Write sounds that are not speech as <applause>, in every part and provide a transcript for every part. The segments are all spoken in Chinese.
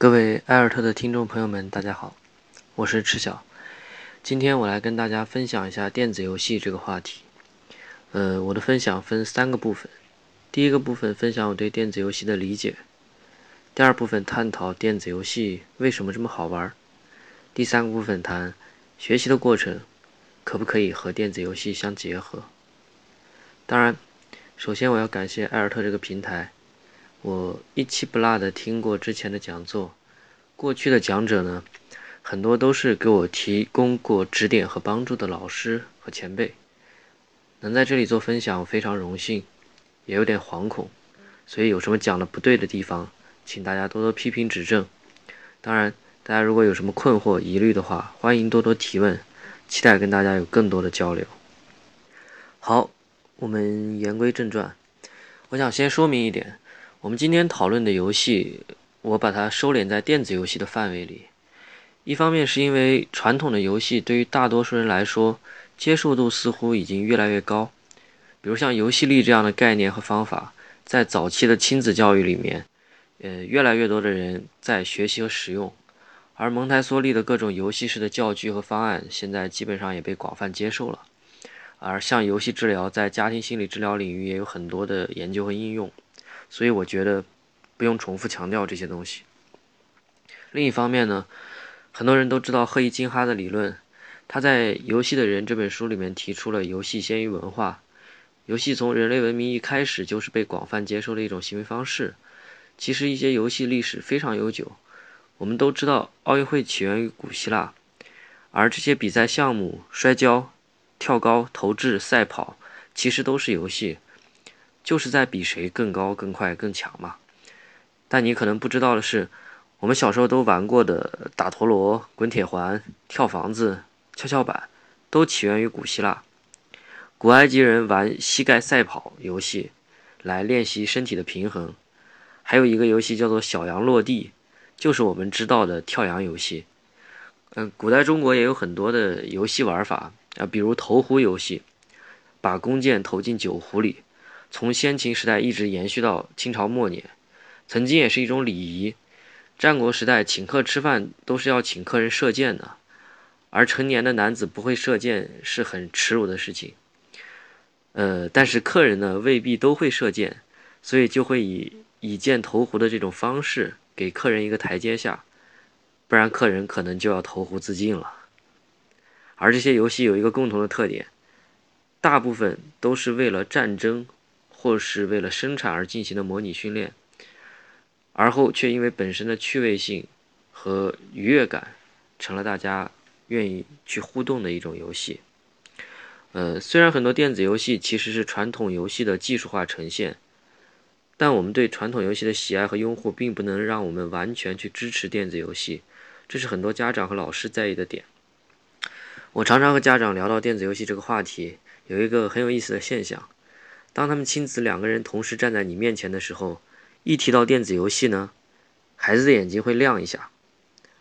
各位艾尔特的听众朋友们，大家好，我是赤晓。今天我来跟大家分享一下电子游戏这个话题。呃，我的分享分三个部分。第一个部分分享我对电子游戏的理解。第二部分探讨电子游戏为什么这么好玩。第三个部分谈学习的过程可不可以和电子游戏相结合。当然，首先我要感谢艾尔特这个平台。我一期不落的听过之前的讲座，过去的讲者呢，很多都是给我提供过指点和帮助的老师和前辈。能在这里做分享，非常荣幸，也有点惶恐，所以有什么讲的不对的地方，请大家多多批评指正。当然，大家如果有什么困惑、疑虑的话，欢迎多多提问，期待跟大家有更多的交流。好，我们言归正传，我想先说明一点。我们今天讨论的游戏，我把它收敛在电子游戏的范围里。一方面是因为传统的游戏对于大多数人来说接受度似乎已经越来越高，比如像游戏力这样的概念和方法，在早期的亲子教育里面，呃，越来越多的人在学习和使用。而蒙台梭利的各种游戏式的教具和方案，现在基本上也被广泛接受了。而像游戏治疗，在家庭心理治疗领域也有很多的研究和应用。所以我觉得不用重复强调这些东西。另一方面呢，很多人都知道赫伊金哈的理论，他在《游戏的人》这本书里面提出了游戏先于文化。游戏从人类文明一开始就是被广泛接受的一种行为方式。其实一些游戏历史非常悠久，我们都知道奥运会起源于古希腊，而这些比赛项目，摔跤、跳高、投掷、赛跑，其实都是游戏。就是在比谁更高、更快、更强嘛。但你可能不知道的是，我们小时候都玩过的打陀螺、滚铁环、跳房子、跷跷板，都起源于古希腊。古埃及人玩膝盖赛跑游戏，来练习身体的平衡。还有一个游戏叫做小羊落地，就是我们知道的跳羊游戏。嗯，古代中国也有很多的游戏玩法啊，比如投壶游戏，把弓箭投进酒壶里。从先秦时代一直延续到清朝末年，曾经也是一种礼仪。战国时代请客吃饭都是要请客人射箭的，而成年的男子不会射箭是很耻辱的事情。呃，但是客人呢未必都会射箭，所以就会以以箭投壶的这种方式给客人一个台阶下，不然客人可能就要投壶自尽了。而这些游戏有一个共同的特点，大部分都是为了战争。或是为了生产而进行的模拟训练，而后却因为本身的趣味性和愉悦感，成了大家愿意去互动的一种游戏。呃，虽然很多电子游戏其实是传统游戏的技术化呈现，但我们对传统游戏的喜爱和拥护，并不能让我们完全去支持电子游戏，这是很多家长和老师在意的点。我常常和家长聊到电子游戏这个话题，有一个很有意思的现象。当他们亲子两个人同时站在你面前的时候，一提到电子游戏呢，孩子的眼睛会亮一下，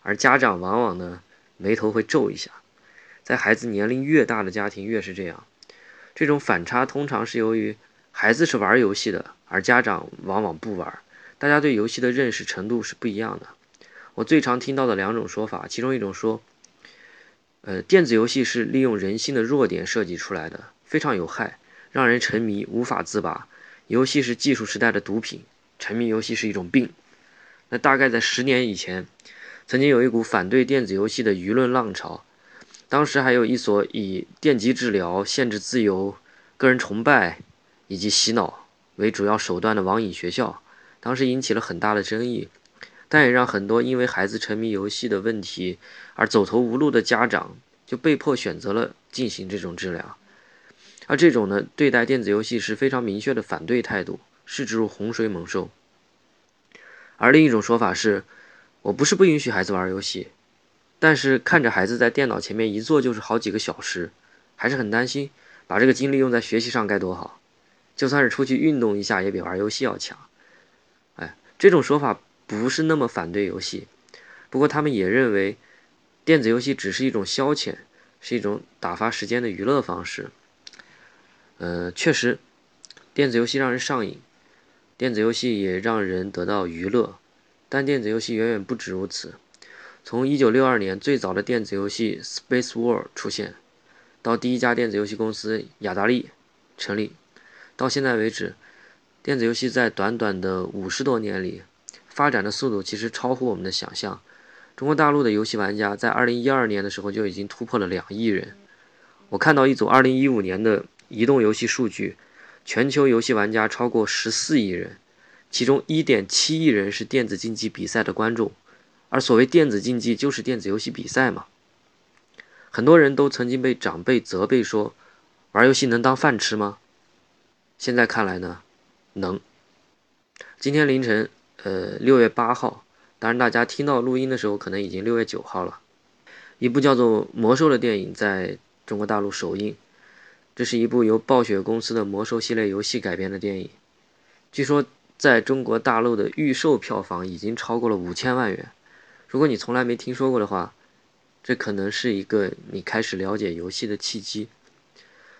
而家长往往呢眉头会皱一下。在孩子年龄越大的家庭越是这样，这种反差通常是由于孩子是玩游戏的，而家长往往不玩，大家对游戏的认识程度是不一样的。我最常听到的两种说法，其中一种说，呃，电子游戏是利用人性的弱点设计出来的，非常有害。让人沉迷无法自拔，游戏是技术时代的毒品，沉迷游戏是一种病。那大概在十年以前，曾经有一股反对电子游戏的舆论浪潮，当时还有一所以电击治疗、限制自由、个人崇拜以及洗脑为主要手段的网瘾学校，当时引起了很大的争议，但也让很多因为孩子沉迷游戏的问题而走投无路的家长就被迫选择了进行这种治疗。而这种呢，对待电子游戏是非常明确的反对态度，视之如洪水猛兽。而另一种说法是，我不是不允许孩子玩游戏，但是看着孩子在电脑前面一坐就是好几个小时，还是很担心，把这个精力用在学习上该多好。就算是出去运动一下，也比玩游戏要强。哎，这种说法不是那么反对游戏，不过他们也认为，电子游戏只是一种消遣，是一种打发时间的娱乐方式。呃，确实，电子游戏让人上瘾，电子游戏也让人得到娱乐，但电子游戏远远不止如此。从1962年最早的电子游戏《Space War》出现，到第一家电子游戏公司雅达利成立，到现在为止，电子游戏在短短的五十多年里发展的速度其实超乎我们的想象。中国大陆的游戏玩家在2012年的时候就已经突破了两亿人。我看到一组2015年的移动游戏数据，全球游戏玩家超过14亿人。其中1.7亿人是电子竞技比赛的观众，而所谓电子竞技就是电子游戏比赛嘛。很多人都曾经被长辈责备说，玩游戏能当饭吃吗？现在看来呢，能。今天凌晨，呃，六月八号，当然大家听到录音的时候可能已经六月九号了。一部叫做《魔兽》的电影在中国大陆首映，这是一部由暴雪公司的魔兽系列游戏改编的电影，据说。在中国大陆的预售票房已经超过了五千万元。如果你从来没听说过的话，这可能是一个你开始了解游戏的契机。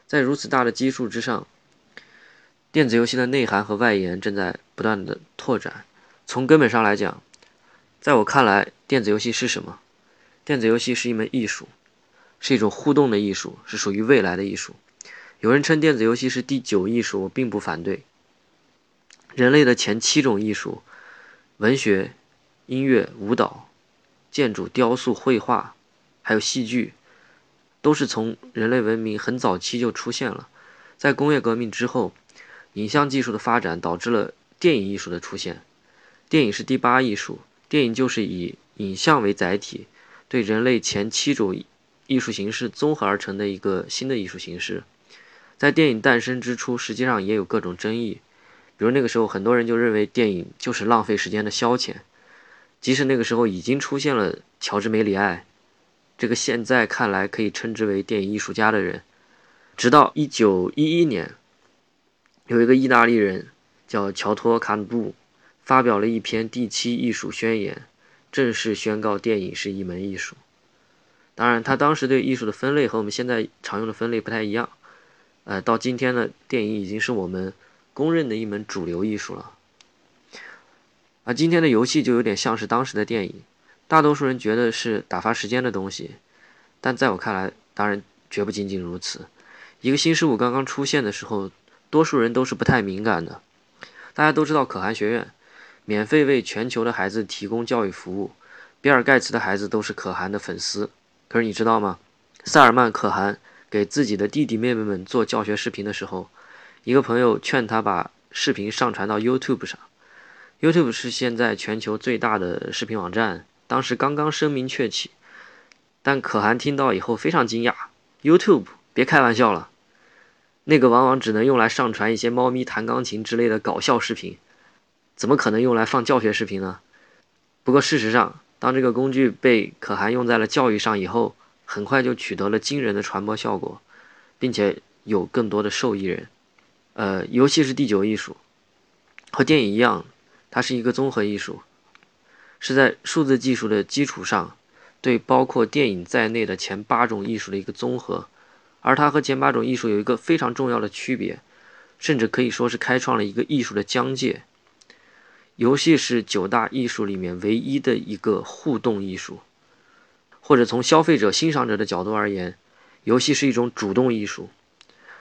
在如此大的基数之上，电子游戏的内涵和外延正在不断的拓展。从根本上来讲，在我看来，电子游戏是什么？电子游戏是一门艺术，是一种互动的艺术，是属于未来的艺术。有人称电子游戏是第九艺术，我并不反对。人类的前七种艺术——文学、音乐、舞蹈、建筑、雕塑、绘画，还有戏剧，都是从人类文明很早期就出现了。在工业革命之后，影像技术的发展导致了电影艺术的出现。电影是第八艺术，电影就是以影像为载体，对人类前七种艺术形式综合而成的一个新的艺术形式。在电影诞生之初，实际上也有各种争议。比如那个时候，很多人就认为电影就是浪费时间的消遣，即使那个时候已经出现了乔治·梅里爱，这个现在看来可以称之为电影艺术家的人，直到1911年，有一个意大利人叫乔托·卡努布，发表了一篇第七艺术宣言，正式宣告电影是一门艺术。当然，他当时对艺术的分类和我们现在常用的分类不太一样。呃，到今天呢，电影已经是我们。公认的一门主流艺术了，而今天的游戏就有点像是当时的电影，大多数人觉得是打发时间的东西，但在我看来，当然绝不仅仅如此。一个新事物刚刚出现的时候，多数人都是不太敏感的。大家都知道可汗学院，免费为全球的孩子提供教育服务，比尔盖茨的孩子都是可汗的粉丝。可是你知道吗？塞尔曼可汗给自己的弟弟妹妹们做教学视频的时候。一个朋友劝他把视频上传到 YouTube 上。YouTube 是现在全球最大的视频网站，当时刚刚声名鹊起。但可汗听到以后非常惊讶：“YouTube，别开玩笑了，那个往往只能用来上传一些猫咪弹钢琴之类的搞笑视频，怎么可能用来放教学视频呢？”不过事实上，当这个工具被可汗用在了教育上以后，很快就取得了惊人的传播效果，并且有更多的受益人。呃，游戏是第九艺术，和电影一样，它是一个综合艺术，是在数字技术的基础上，对包括电影在内的前八种艺术的一个综合。而它和前八种艺术有一个非常重要的区别，甚至可以说是开创了一个艺术的疆界。游戏是九大艺术里面唯一的一个互动艺术，或者从消费者、欣赏者的角度而言，游戏是一种主动艺术。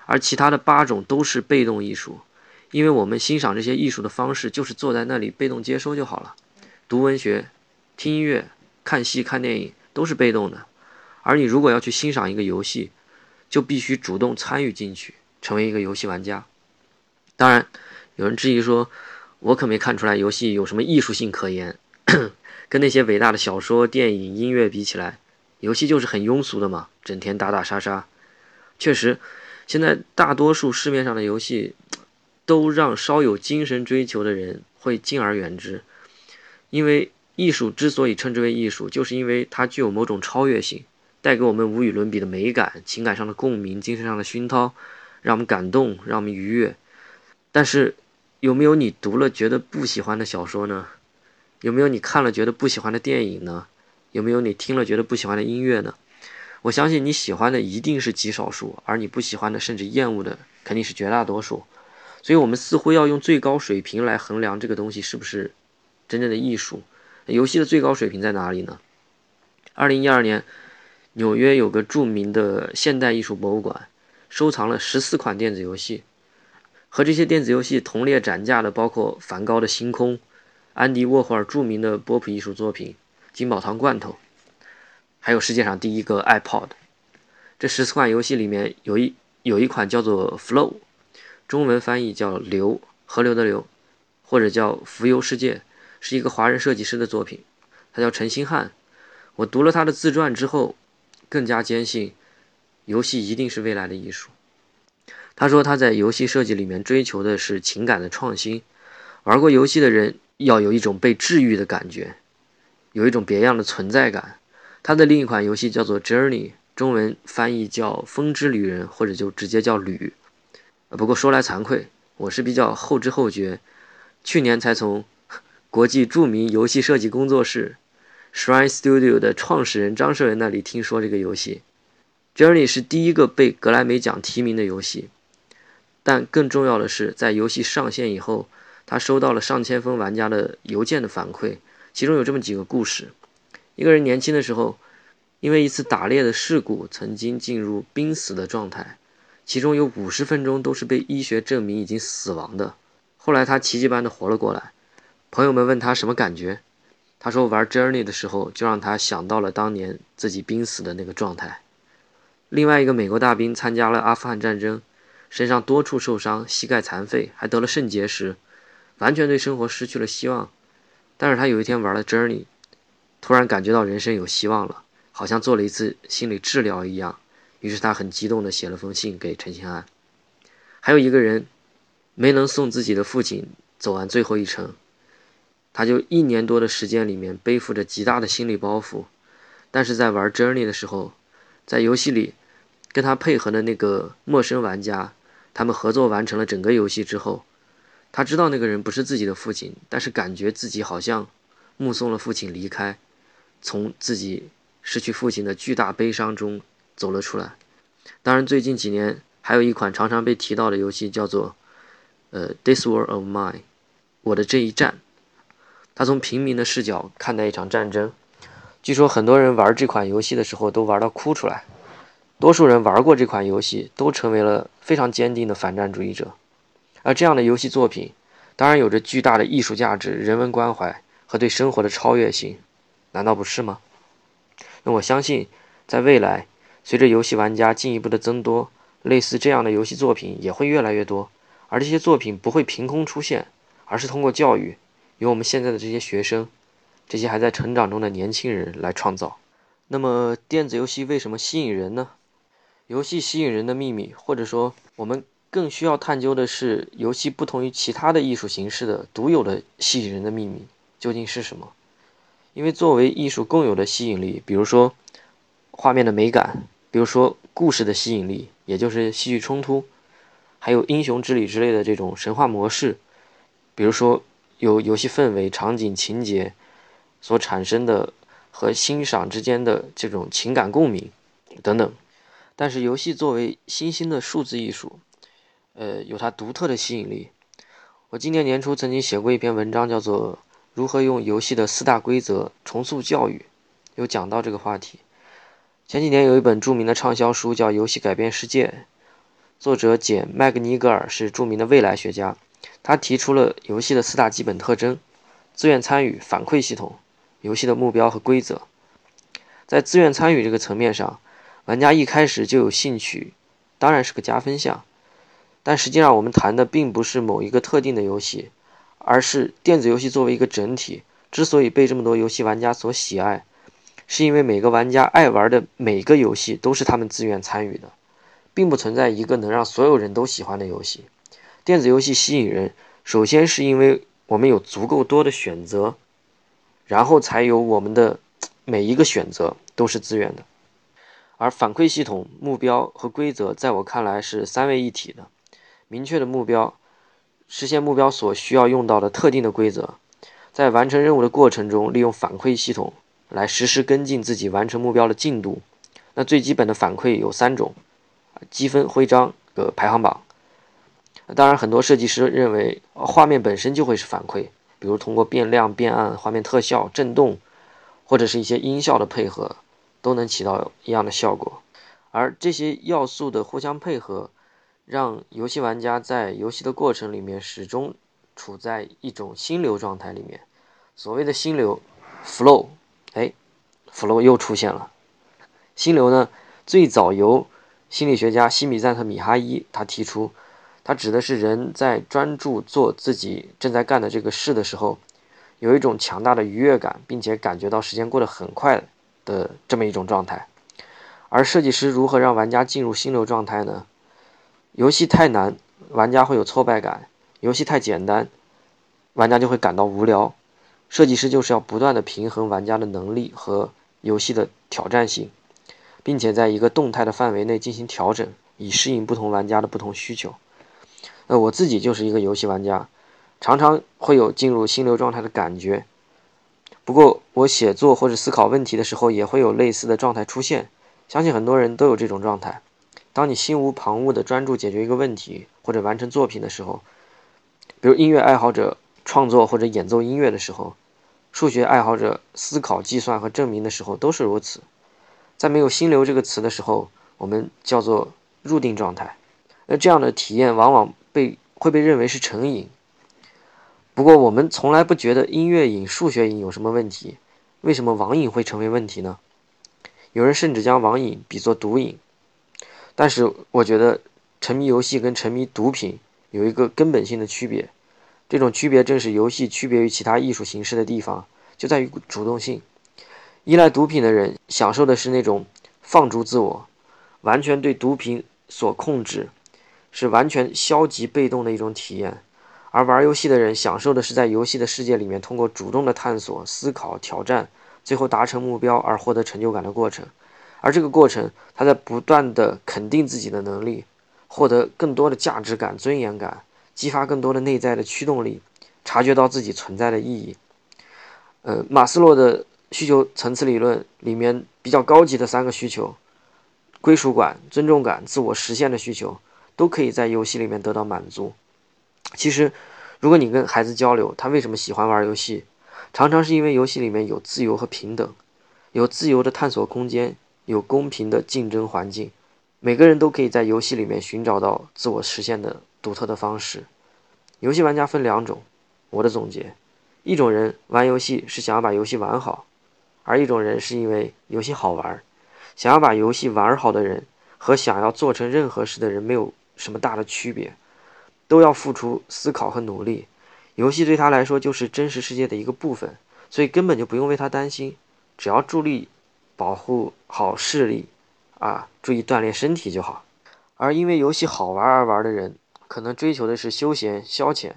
而其他的八种都是被动艺术，因为我们欣赏这些艺术的方式就是坐在那里被动接收就好了。读文学、听音乐、看戏、看电影都是被动的，而你如果要去欣赏一个游戏，就必须主动参与进去，成为一个游戏玩家。当然，有人质疑说，我可没看出来游戏有什么艺术性可言，跟那些伟大的小说、电影、音乐比起来，游戏就是很庸俗的嘛，整天打打杀杀。确实。现在大多数市面上的游戏，都让稍有精神追求的人会敬而远之，因为艺术之所以称之为艺术，就是因为它具有某种超越性，带给我们无与伦比的美感、情感上的共鸣、精神上的熏陶，让我们感动，让我们愉悦。但是，有没有你读了觉得不喜欢的小说呢？有没有你看了觉得不喜欢的电影呢？有没有你听了觉得不喜欢的音乐呢？我相信你喜欢的一定是极少数，而你不喜欢的甚至厌恶的肯定是绝大多数。所以，我们似乎要用最高水平来衡量这个东西是不是真正的艺术。游戏的最高水平在哪里呢？二零一二年，纽约有个著名的现代艺术博物馆，收藏了十四款电子游戏。和这些电子游戏同列展架的，包括梵高的《星空》、安迪沃霍尔著名的波普艺术作品《金宝汤罐头》，还有世界上第一个 iPod。这十四款游戏里面有一有一款叫做 Flow，中文翻译叫“流”，河流的流，或者叫“浮游世界”，是一个华人设计师的作品，他叫陈星汉。我读了他的自传之后，更加坚信，游戏一定是未来的艺术。他说他在游戏设计里面追求的是情感的创新，玩过游戏的人要有一种被治愈的感觉，有一种别样的存在感。他的另一款游戏叫做 Journey，中文翻译叫风之旅人，或者就直接叫旅。不过说来惭愧，我是比较后知后觉，去年才从 <laughs> 国际著名游戏设计工作室 Shrine Studio 的创始人张社仁那里听说这个游戏。Journey 是第一个被格莱美奖提名的游戏。但更重要的是，在游戏上线以后，他收到了上千封玩家的邮件的反馈，其中有这么几个故事：一个人年轻的时候，因为一次打猎的事故，曾经进入濒死的状态，其中有五十分钟都是被医学证明已经死亡的。后来他奇迹般的活了过来。朋友们问他什么感觉，他说玩 Journey 的时候，就让他想到了当年自己濒死的那个状态。另外一个美国大兵参加了阿富汗战争。身上多处受伤，膝盖残废，还得了肾结石，完全对生活失去了希望。但是他有一天玩了 Journey，突然感觉到人生有希望了，好像做了一次心理治疗一样。于是他很激动地写了封信给陈星安。还有一个人没能送自己的父亲走完最后一程，他就一年多的时间里面背负着极大的心理包袱。但是在玩 Journey 的时候，在游戏里跟他配合的那个陌生玩家。他们合作完成了整个游戏之后，他知道那个人不是自己的父亲，但是感觉自己好像目送了父亲离开，从自己失去父亲的巨大悲伤中走了出来。当然，最近几年还有一款常常被提到的游戏叫做《呃 This War of Mine》，我的这一战。他从平民的视角看待一场战争，据说很多人玩这款游戏的时候都玩到哭出来。多数人玩过这款游戏，都成为了非常坚定的反战主义者。而这样的游戏作品，当然有着巨大的艺术价值、人文关怀和对生活的超越性，难道不是吗？那我相信，在未来，随着游戏玩家进一步的增多，类似这样的游戏作品也会越来越多。而这些作品不会凭空出现，而是通过教育，由我们现在的这些学生，这些还在成长中的年轻人来创造。那么，电子游戏为什么吸引人呢？游戏吸引人的秘密，或者说，我们更需要探究的是，游戏不同于其他的艺术形式的独有的吸引人的秘密究竟是什么？因为作为艺术共有的吸引力，比如说画面的美感，比如说故事的吸引力，也就是戏剧冲突，还有英雄之旅之类的这种神话模式，比如说有游戏氛围、场景、情节所产生的和欣赏之间的这种情感共鸣等等。但是，游戏作为新兴的数字艺术，呃，有它独特的吸引力。我今年年初曾经写过一篇文章，叫做《如何用游戏的四大规则重塑教育》，有讲到这个话题。前几年有一本著名的畅销书叫《游戏改变世界》，作者简·麦格尼格尔是著名的未来学家，他提出了游戏的四大基本特征：自愿参与、反馈系统、游戏的目标和规则。在自愿参与这个层面上，玩家一开始就有兴趣，当然是个加分项。但实际上，我们谈的并不是某一个特定的游戏，而是电子游戏作为一个整体，之所以被这么多游戏玩家所喜爱，是因为每个玩家爱玩的每个游戏都是他们自愿参与的，并不存在一个能让所有人都喜欢的游戏。电子游戏吸引人，首先是因为我们有足够多的选择，然后才有我们的每一个选择都是自愿的。而反馈系统、目标和规则，在我看来是三位一体的。明确的目标，实现目标所需要用到的特定的规则，在完成任务的过程中，利用反馈系统来实时跟进自己完成目标的进度。那最基本的反馈有三种：积分徽章和排行榜。当然，很多设计师认为画面本身就会是反馈，比如通过变亮、变暗、画面特效、震动，或者是一些音效的配合，都能起到一样的效果。而这些要素的互相配合，让游戏玩家在游戏的过程里面始终处在一种心流状态里面。所谓的心流，flow，哎，flow 又出现了。心流呢，最早由心理学家西米赞特米哈伊他提出，他指的是人在专注做自己正在干的这个事的时候，有一种强大的愉悦感，并且感觉到时间过得很快的这么一种状态。而设计师如何让玩家进入心流状态呢？游戏太难，玩家会有挫败感；游戏太简单，玩家就会感到无聊。设计师就是要不断的平衡玩家的能力和游戏的挑战性，并且在一个动态的范围内进行调整，以适应不同玩家的不同需求。呃，我自己就是一个游戏玩家，常常会有进入心流状态的感觉。不过，我写作或者思考问题的时候，也会有类似的状态出现。相信很多人都有这种状态。当你心无旁骛地专注解决一个问题或者完成作品的时候，比如音乐爱好者。创作或者演奏音乐的时候，数学爱好者思考、计算和证明的时候都是如此。在没有“心流”这个词的时候，我们叫做入定状态。那这样的体验往往被会被认为是成瘾。不过，我们从来不觉得音乐瘾、数学瘾有什么问题。为什么网瘾会成为问题呢？有人甚至将网瘾比作毒瘾。但是，我觉得沉迷游戏跟沉迷毒品有一个根本性的区别。这种区别正是游戏区别于其他艺术形式的地方，就在于主动性。依赖毒品的人享受的是那种放逐自我、完全对毒品所控制，是完全消极被动的一种体验；而玩游戏的人享受的是在游戏的世界里面通过主动的探索、思考、挑战，最后达成目标而获得成就感的过程。而这个过程，他在不断的肯定自己的能力，获得更多的价值感、尊严感。激发更多的内在的驱动力，察觉到自己存在的意义。呃，马斯洛的需求层次理论里面比较高级的三个需求——归属感、尊重感、自我实现的需求，都可以在游戏里面得到满足。其实，如果你跟孩子交流，他为什么喜欢玩游戏，常常是因为游戏里面有自由和平等，有自由的探索空间，有公平的竞争环境，每个人都可以在游戏里面寻找到自我实现的。独特的方式，游戏玩家分两种。我的总结：一种人玩游戏是想要把游戏玩好，而一种人是因为游戏好玩。想要把游戏玩好的人和想要做成任何事的人没有什么大的区别，都要付出思考和努力。游戏对他来说就是真实世界的一个部分，所以根本就不用为他担心，只要注意保护好视力，啊，注意锻炼身体就好。而因为游戏好玩而玩的人。可能追求的是休闲消遣，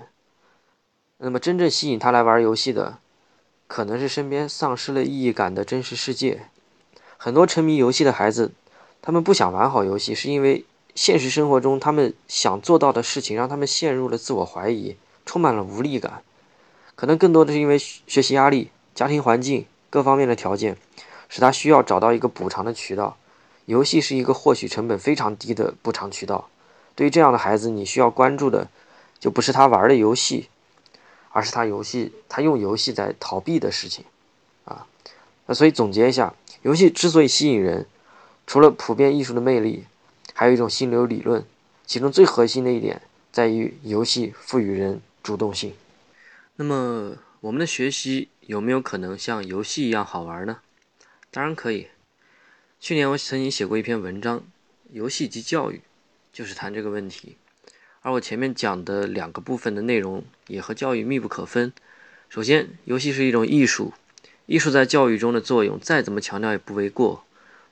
那么真正吸引他来玩游戏的，可能是身边丧失了意义感的真实世界。很多沉迷游戏的孩子，他们不想玩好游戏，是因为现实生活中他们想做到的事情让他们陷入了自我怀疑，充满了无力感。可能更多的是因为学习压力、家庭环境各方面的条件，使他需要找到一个补偿的渠道。游戏是一个获取成本非常低的补偿渠道。对于这样的孩子，你需要关注的就不是他玩的游戏，而是他游戏他用游戏在逃避的事情，啊，那所以总结一下，游戏之所以吸引人，除了普遍艺术的魅力，还有一种心流理论，其中最核心的一点在于游戏赋予人主动性。那么我们的学习有没有可能像游戏一样好玩呢？当然可以。去年我曾经写过一篇文章《游戏及教育》。就是谈这个问题，而我前面讲的两个部分的内容也和教育密不可分。首先，游戏是一种艺术，艺术在教育中的作用再怎么强调也不为过。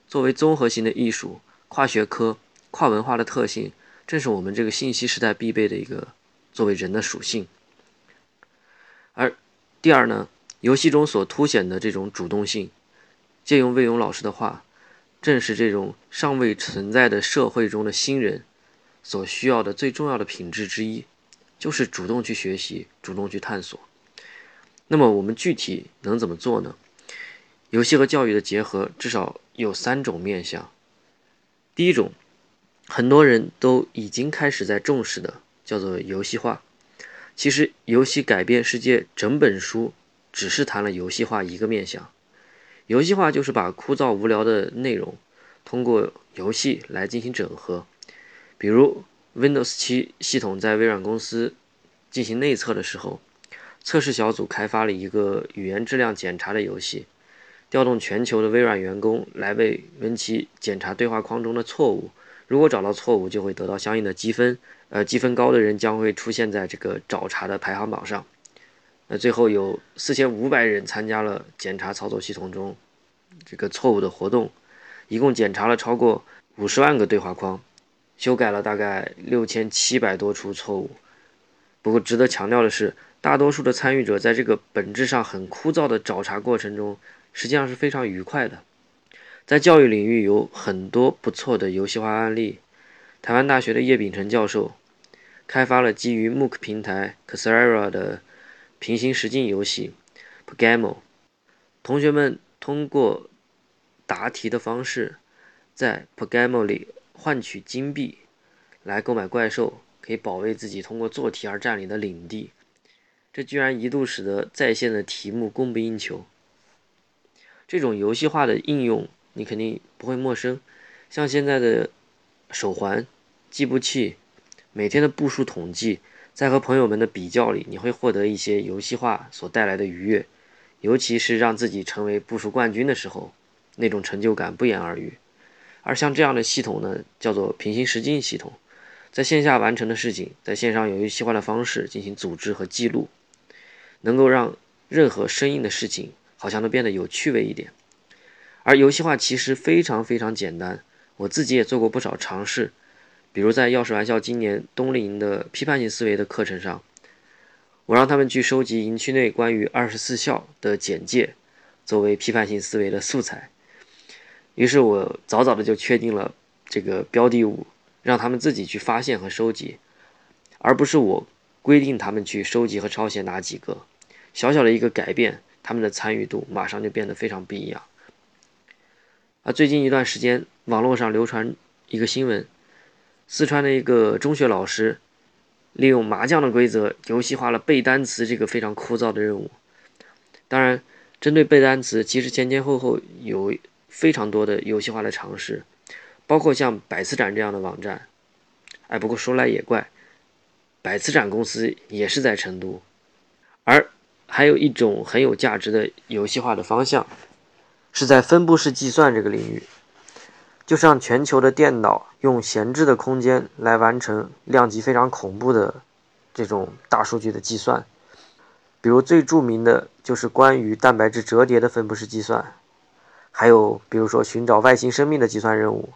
作为综合性的艺术，跨学科、跨文化的特性，正是我们这个信息时代必备的一个作为人的属性。而第二呢，游戏中所凸显的这种主动性，借用魏勇老师的话，正是这种尚未存在的社会中的新人。所需要的最重要的品质之一，就是主动去学习，主动去探索。那么我们具体能怎么做呢？游戏和教育的结合至少有三种面向。第一种，很多人都已经开始在重视的，叫做游戏化。其实，游戏改变世界整本书只是谈了游戏化一个面向。游戏化就是把枯燥无聊的内容通过游戏来进行整合。比如，Windows 7系统在微软公司进行内测的时候，测试小组开发了一个语言质量检查的游戏，调动全球的微软员工来为 Win7 检查对话框中的错误。如果找到错误，就会得到相应的积分。呃，积分高的人将会出现在这个找茬的排行榜上。那最后有四千五百人参加了检查操作系统中这个错误的活动，一共检查了超过五十万个对话框，修改了大概六千七百多处错误。不过值得强调的是，大多数的参与者在这个本质上很枯燥的找茬过程中，实际上是非常愉快的。在教育领域有很多不错的游戏化案例。台湾大学的叶秉成教授开发了基于 MOOC 平台 Coursera 的。平行实境游戏 Pogamo，同学们通过答题的方式，在 Pogamo 里换取金币来购买怪兽，可以保卫自己通过做题而占领的领地。这居然一度使得在线的题目供不应求。这种游戏化的应用，你肯定不会陌生。像现在的手环、计步器，每天的步数统计。在和朋友们的比较里，你会获得一些游戏化所带来的愉悦，尤其是让自己成为部署冠军的时候，那种成就感不言而喻。而像这样的系统呢，叫做平行实境系统，在线下完成的事情，在线上用游戏化的方式进行组织和记录，能够让任何生硬的事情好像都变得有趣味一点。而游戏化其实非常非常简单，我自己也做过不少尝试。比如在钥匙玩笑今年冬令营的批判性思维的课程上，我让他们去收集营区内关于二十四孝的简介，作为批判性思维的素材。于是我早早的就确定了这个标的物，让他们自己去发现和收集，而不是我规定他们去收集和抄写哪几个。小小的一个改变，他们的参与度马上就变得非常不一样。啊，最近一段时间，网络上流传一个新闻。四川的一个中学老师，利用麻将的规则游戏化了背单词这个非常枯燥的任务。当然，针对背单词，其实前前后后有非常多的游戏化的尝试，包括像百词斩这样的网站。哎，不过说来也怪，百词斩公司也是在成都。而还有一种很有价值的游戏化的方向，是在分布式计算这个领域。就是让全球的电脑用闲置的空间来完成量级非常恐怖的这种大数据的计算，比如最著名的就是关于蛋白质折叠的分布式计算，还有比如说寻找外星生命的计算任务，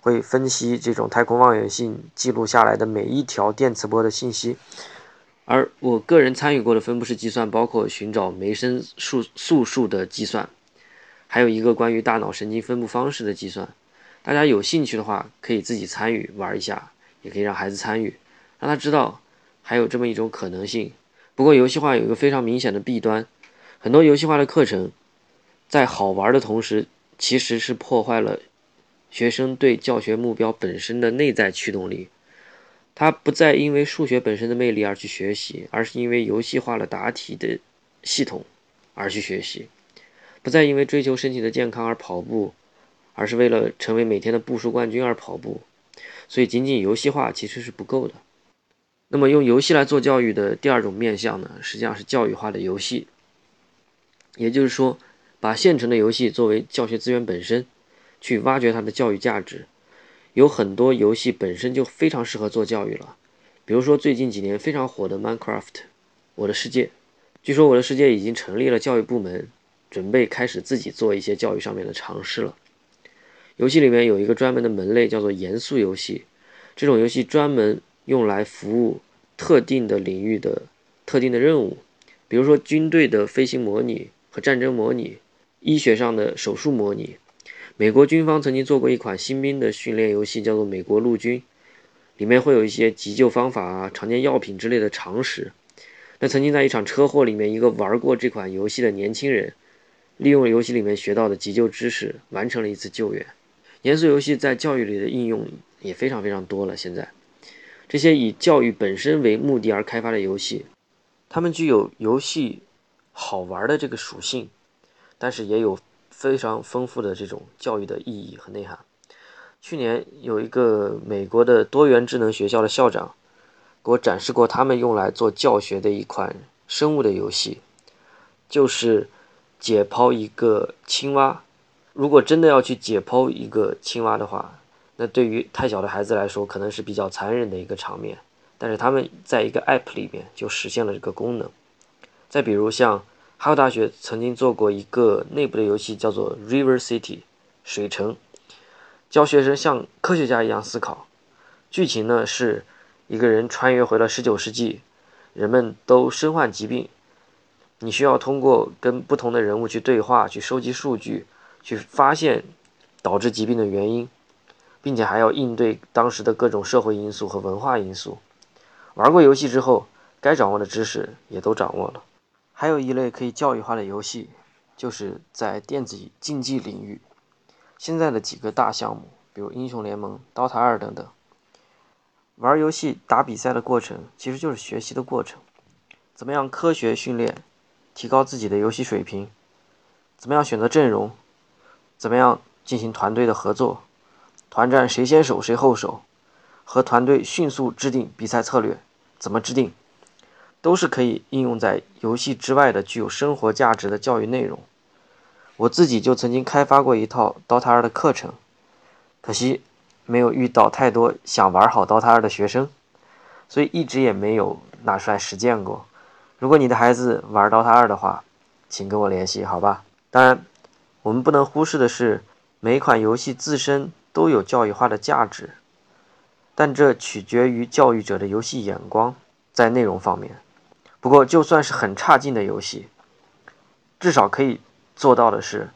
会分析这种太空望远镜记录下来的每一条电磁波的信息。而我个人参与过的分布式计算包括寻找梅森数素数的计算，还有一个关于大脑神经分布方式的计算。大家有兴趣的话，可以自己参与玩一下，也可以让孩子参与，让他知道还有这么一种可能性。不过，游戏化有一个非常明显的弊端，很多游戏化的课程在好玩的同时，其实是破坏了学生对教学目标本身的内在驱动力。他不再因为数学本身的魅力而去学习，而是因为游戏化了答题的系统而去学习；不再因为追求身体的健康而跑步。而是为了成为每天的步数冠军而跑步，所以仅仅游戏化其实是不够的。那么用游戏来做教育的第二种面向呢，实际上是教育化的游戏，也就是说，把现成的游戏作为教学资源本身，去挖掘它的教育价值。有很多游戏本身就非常适合做教育了，比如说最近几年非常火的《Minecraft》，我的世界。据说我的世界已经成立了教育部门，准备开始自己做一些教育上面的尝试了。游戏里面有一个专门的门类，叫做严肃游戏。这种游戏专门用来服务特定的领域的特定的任务，比如说军队的飞行模拟和战争模拟，医学上的手术模拟。美国军方曾经做过一款新兵的训练游戏，叫做《美国陆军》，里面会有一些急救方法啊、常见药品之类的常识。那曾经在一场车祸里面，一个玩过这款游戏的年轻人，利用游戏里面学到的急救知识，完成了一次救援。严肃游戏在教育里的应用也非常非常多了。现在，这些以教育本身为目的而开发的游戏，它们具有游戏好玩的这个属性，但是也有非常丰富的这种教育的意义和内涵。去年有一个美国的多元智能学校的校长给我展示过他们用来做教学的一款生物的游戏，就是解剖一个青蛙。如果真的要去解剖一个青蛙的话，那对于太小的孩子来说，可能是比较残忍的一个场面。但是他们在一个 App 里面就实现了这个功能。再比如像哈佛大学曾经做过一个内部的游戏，叫做 River City 水城。教学生像科学家一样思考，剧情呢是一个人穿越回了十九世纪，人们都身患疾病，你需要通过跟不同的人物去对话，去收集数据，去发现导致疾病的原因，并且还要应对当时的各种社会因素和文化因素。玩过游戏之后，该掌握的知识也都掌握了。还有一类可以教育化的游戏，就是在电子竞技领域。现在的几个大项目，比如英雄联盟、DOTA 二等等，玩游戏打比赛的过程其实就是学习的过程。怎么样科学训练，提高自己的游戏水平？怎么样选择阵容？怎么样进行团队的合作？团战谁先守谁后守？和团队迅速制定比赛策略，怎么制定？都是可以应用在游戏之外的具有生活价值的教育内容。我自己就曾经开发过一套 DOTA 二的课程，可惜没有遇到太多想玩好 DOTA 二的学生，所以一直也没有拿出来实践过。如果你的孩子玩 DOTA 二的话，请跟我联系，好吧？当然，我们不能忽视的是，每款游戏自身都有教育化的价值，但这取决于教育者的游戏眼光，在内容方面。不过，就算是很差劲的游戏，至少可以。做到的是，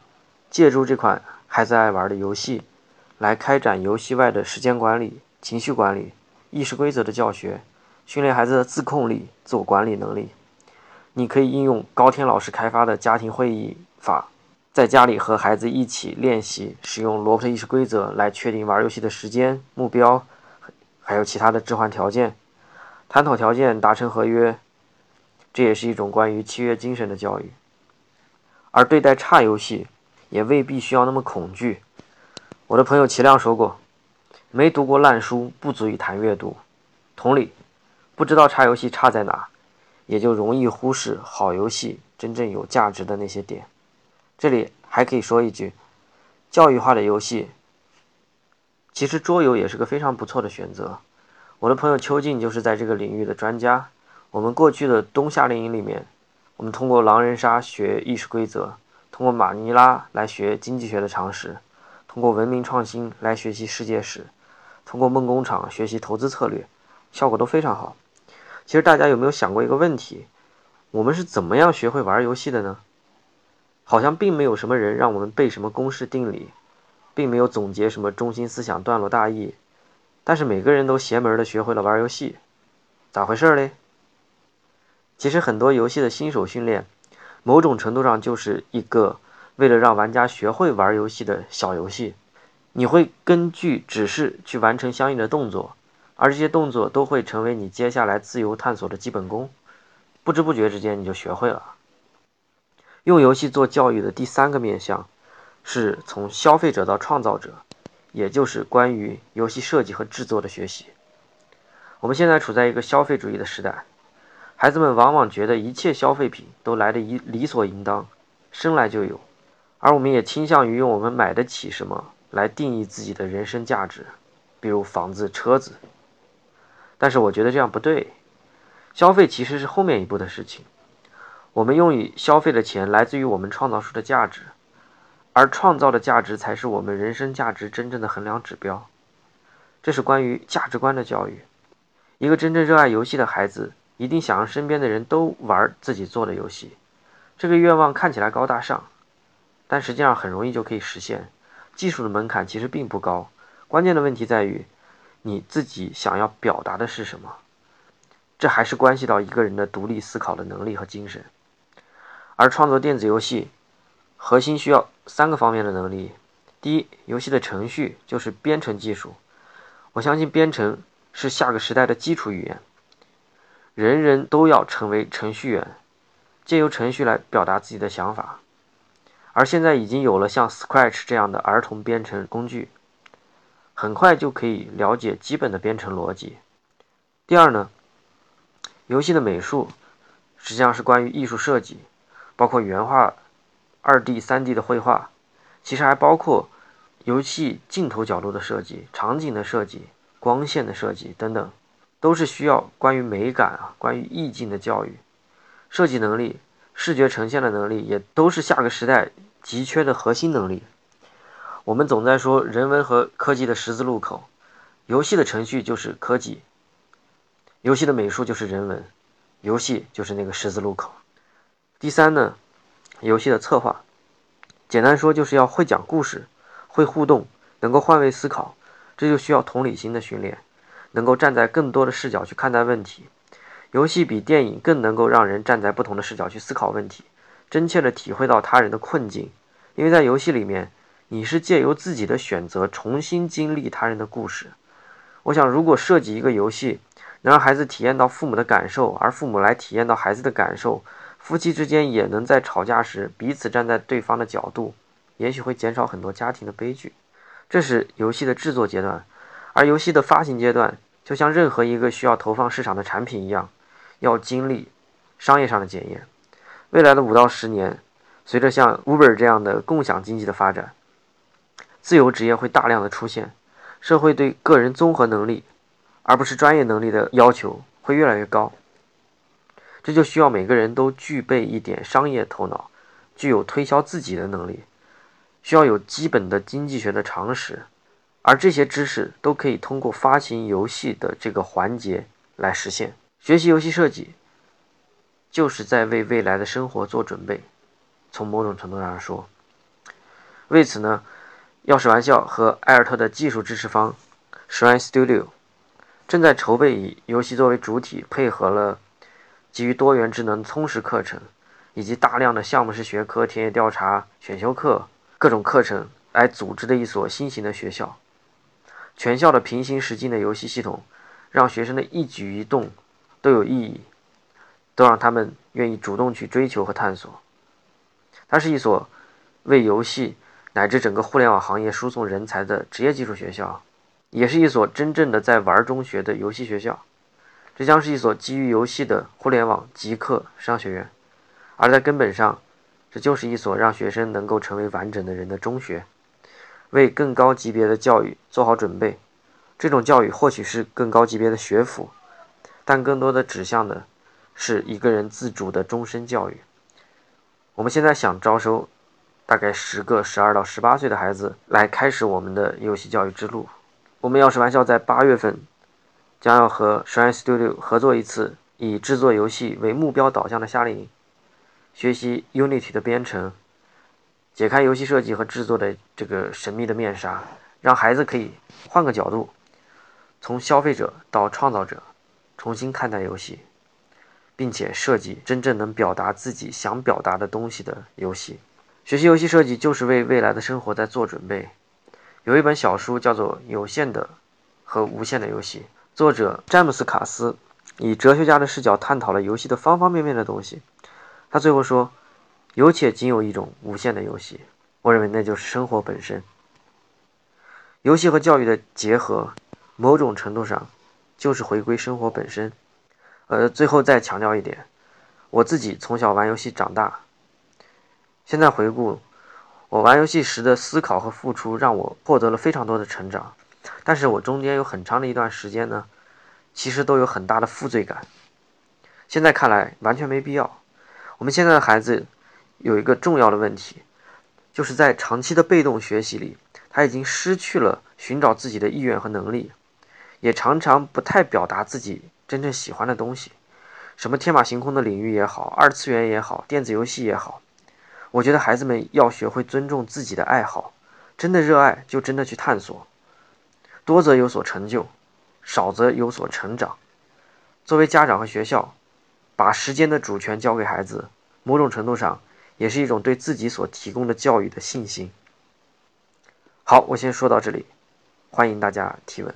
借助这款孩子爱玩的游戏，来开展游戏外的时间管理、情绪管理、意识规则的教学，训练孩子的自控力、自我管理能力。你可以应用高天老师开发的家庭会议法，在家里和孩子一起练习使用罗伯特意识规则来确定玩游戏的时间、目标，还有其他的置换条件，探讨条件，达成合约。这也是一种关于契约精神的教育。而对待差游戏，也未必需要那么恐惧。我的朋友齐亮说过：“没读过烂书，不足以谈阅读。”同理，不知道差游戏差在哪，也就容易忽视好游戏真正有价值的那些点。这里还可以说一句：教育化的游戏，其实桌游也是个非常不错的选择。我的朋友邱静就是在这个领域的专家。我们过去的冬夏令营里面。我们通过狼人杀学意识规则，通过马尼拉来学经济学的常识，通过文明创新来学习世界史，通过梦工厂学习投资策略，效果都非常好。其实大家有没有想过一个问题？我们是怎么样学会玩游戏的呢？好像并没有什么人让我们背什么公式定理，并没有总结什么中心思想段落大意，但是每个人都邪门的学会了玩游戏，咋回事嘞？其实很多游戏的新手训练，某种程度上就是一个为了让玩家学会玩游戏的小游戏。你会根据指示去完成相应的动作，而这些动作都会成为你接下来自由探索的基本功。不知不觉之间你就学会了。用游戏做教育的第三个面向，是从消费者到创造者，也就是关于游戏设计和制作的学习。我们现在处在一个消费主义的时代。孩子们往往觉得一切消费品都来得一理所应当，生来就有，而我们也倾向于用我们买得起什么来定义自己的人生价值，比如房子、车子。但是我觉得这样不对，消费其实是后面一步的事情。我们用于消费的钱来自于我们创造出的价值，而创造的价值才是我们人生价值真正的衡量指标。这是关于价值观的教育。一个真正热爱游戏的孩子。一定想让身边的人都玩自己做的游戏，这个愿望看起来高大上，但实际上很容易就可以实现。技术的门槛其实并不高，关键的问题在于你自己想要表达的是什么。这还是关系到一个人的独立思考的能力和精神。而创作电子游戏，核心需要三个方面的能力：第一，游戏的程序就是编程技术。我相信编程是下个时代的基础语言。人人都要成为程序员，借由程序来表达自己的想法。而现在已经有了像 Scratch 这样的儿童编程工具，很快就可以了解基本的编程逻辑。第二呢，游戏的美术实际上是关于艺术设计，包括原画、二 D、三 D 的绘画，其实还包括游戏镜头角度的设计、场景的设计、光线的设计等等。都是需要关于美感啊，关于意境的教育，设计能力、视觉呈现的能力，也都是下个时代急缺的核心能力。我们总在说人文和科技的十字路口，游戏的程序就是科技，游戏的美术就是人文，游戏就是那个十字路口。第三呢，游戏的策划，简单说就是要会讲故事，会互动，能够换位思考，这就需要同理心的训练。能够站在更多的视角去看待问题，游戏比电影更能够让人站在不同的视角去思考问题，真切的体会到他人的困境。因为在游戏里面，你是借由自己的选择重新经历他人的故事。我想，如果设计一个游戏，能让孩子体验到父母的感受，而父母来体验到孩子的感受，夫妻之间也能在吵架时彼此站在对方的角度，也许会减少很多家庭的悲剧。这是游戏的制作阶段。而游戏的发行阶段，就像任何一个需要投放市场的产品一样，要经历商业上的检验。未来的五到十年，随着像 Uber 这样的共享经济的发展，自由职业会大量的出现，社会对个人综合能力，而不是专业能力的要求会越来越高。这就需要每个人都具备一点商业头脑，具有推销自己的能力，需要有基本的经济学的常识。而这些知识都可以通过发行游戏的这个环节来实现。学习游戏设计，就是在为未来的生活做准备。从某种程度上说，为此呢，钥匙玩笑和艾尔特的技术支持方 Shrine Studio 正在筹备以游戏作为主体，配合了基于多元智能充实课程，以及大量的项目式学科、田野调查、选修课各种课程来组织的一所新型的学校。全校的平行时境的游戏系统，让学生的一举一动都有意义，都让他们愿意主动去追求和探索。它是一所为游戏乃至整个互联网行业输送人才的职业技术学校，也是一所真正的在玩中学的游戏学校。这将是一所基于游戏的互联网极客商学院，而在根本上，这就是一所让学生能够成为完整的人的中学。为更高级别的教育做好准备，这种教育或许是更高级别的学府，但更多的指向的是一个人自主的终身教育。我们现在想招收大概十个十二到十八岁的孩子来开始我们的游戏教育之路。我们要是玩笑在八月份将要和 Shine Studio 合作一次以制作游戏为目标导向的夏令营，学习 Unity 的编程。解开游戏设计和制作的这个神秘的面纱，让孩子可以换个角度，从消费者到创造者，重新看待游戏，并且设计真正能表达自己想表达的东西的游戏。学习游戏设计就是为未来的生活在做准备。有一本小书叫做《有限的和无限的游戏》，作者詹姆斯·卡斯以哲学家的视角探讨了游戏的方方面面的东西。他最后说。有且仅有一种无限的游戏，我认为那就是生活本身。游戏和教育的结合，某种程度上就是回归生活本身。呃，最后再强调一点，我自己从小玩游戏长大，现在回顾我玩游戏时的思考和付出，让我获得了非常多的成长。但是我中间有很长的一段时间呢，其实都有很大的负罪感。现在看来完全没必要。我们现在的孩子。有一个重要的问题，就是在长期的被动学习里，他已经失去了寻找自己的意愿和能力，也常常不太表达自己真正喜欢的东西。什么天马行空的领域也好，二次元也好，电子游戏也好，我觉得孩子们要学会尊重自己的爱好，真的热爱就真的去探索，多则有所成就，少则有所成长。作为家长和学校，把时间的主权交给孩子，某种程度上。也是一种对自己所提供的教育的信心。好，我先说到这里，欢迎大家提问。